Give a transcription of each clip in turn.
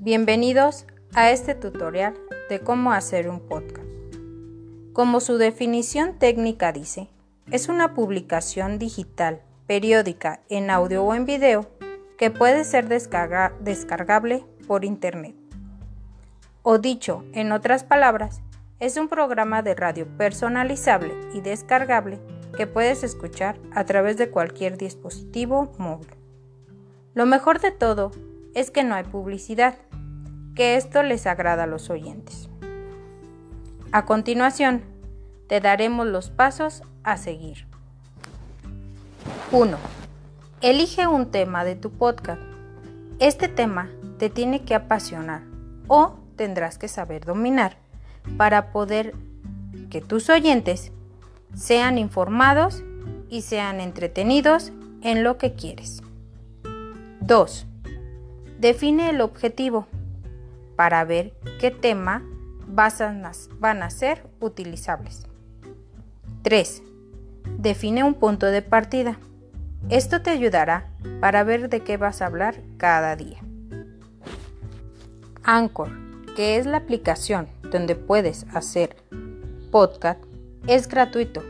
Bienvenidos a este tutorial de cómo hacer un podcast. Como su definición técnica dice, es una publicación digital, periódica, en audio o en video que puede ser descargable por Internet. O dicho en otras palabras, es un programa de radio personalizable y descargable que puedes escuchar a través de cualquier dispositivo móvil. Lo mejor de todo es que no hay publicidad, que esto les agrada a los oyentes. A continuación, te daremos los pasos a seguir. 1. Elige un tema de tu podcast. Este tema te tiene que apasionar o tendrás que saber dominar para poder que tus oyentes sean informados y sean entretenidos en lo que quieres. 2. Define el objetivo para ver qué tema van a ser utilizables. 3. Define un punto de partida. Esto te ayudará para ver de qué vas a hablar cada día. Anchor, que es la aplicación donde puedes hacer podcast, es gratuito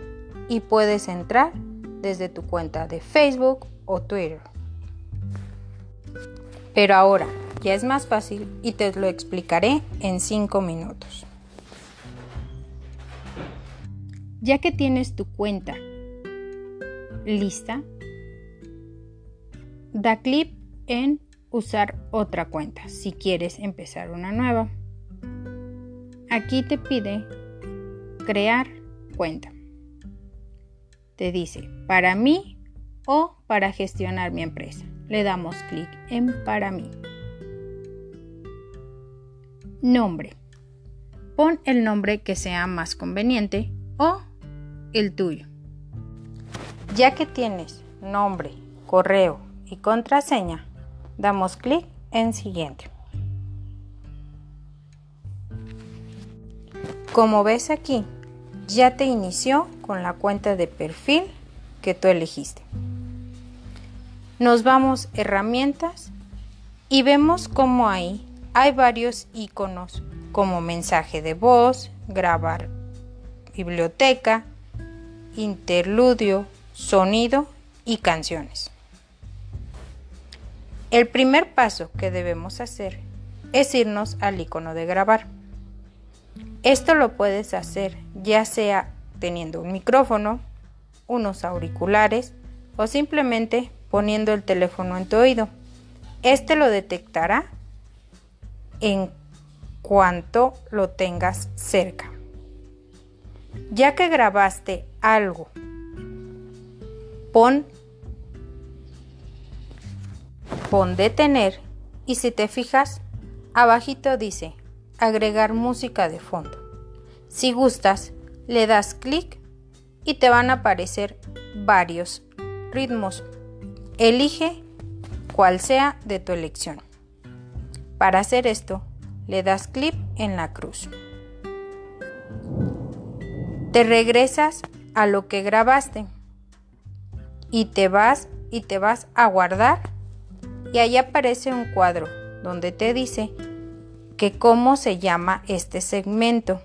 y puedes entrar desde tu cuenta de Facebook o Twitter. Pero ahora ya es más fácil y te lo explicaré en 5 minutos. Ya que tienes tu cuenta lista, da clic en usar otra cuenta si quieres empezar una nueva. Aquí te pide crear cuenta. Te dice para mí o para gestionar mi empresa le damos clic en Para mí. Nombre. Pon el nombre que sea más conveniente o el tuyo. Ya que tienes nombre, correo y contraseña, damos clic en Siguiente. Como ves aquí, ya te inició con la cuenta de perfil que tú elegiste nos vamos herramientas y vemos como ahí hay varios iconos como mensaje de voz, grabar biblioteca, interludio, sonido y canciones. El primer paso que debemos hacer es irnos al icono de grabar. Esto lo puedes hacer ya sea teniendo un micrófono, unos auriculares o simplemente poniendo el teléfono en tu oído. Este lo detectará en cuanto lo tengas cerca. Ya que grabaste algo, pon, pon detener y si te fijas, abajito dice agregar música de fondo. Si gustas, le das clic y te van a aparecer varios ritmos Elige cual sea de tu elección. Para hacer esto, le das clic en la cruz. Te regresas a lo que grabaste y te vas y te vas a guardar y ahí aparece un cuadro donde te dice que cómo se llama este segmento.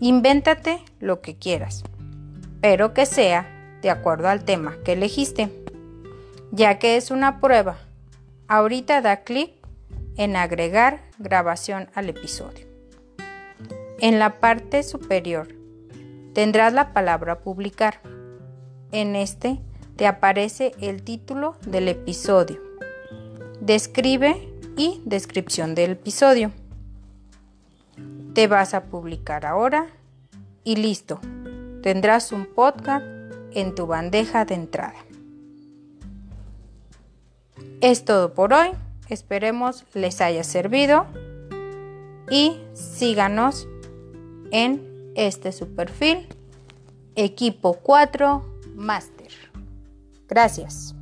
Invéntate lo que quieras, pero que sea de acuerdo al tema que elegiste ya que es una prueba. Ahorita da clic en agregar grabación al episodio. En la parte superior tendrás la palabra publicar. En este te aparece el título del episodio. Describe y descripción del episodio. Te vas a publicar ahora y listo. Tendrás un podcast en tu bandeja de entrada. Es todo por hoy. Esperemos les haya servido y síganos en este su perfil Equipo 4 Master. Gracias.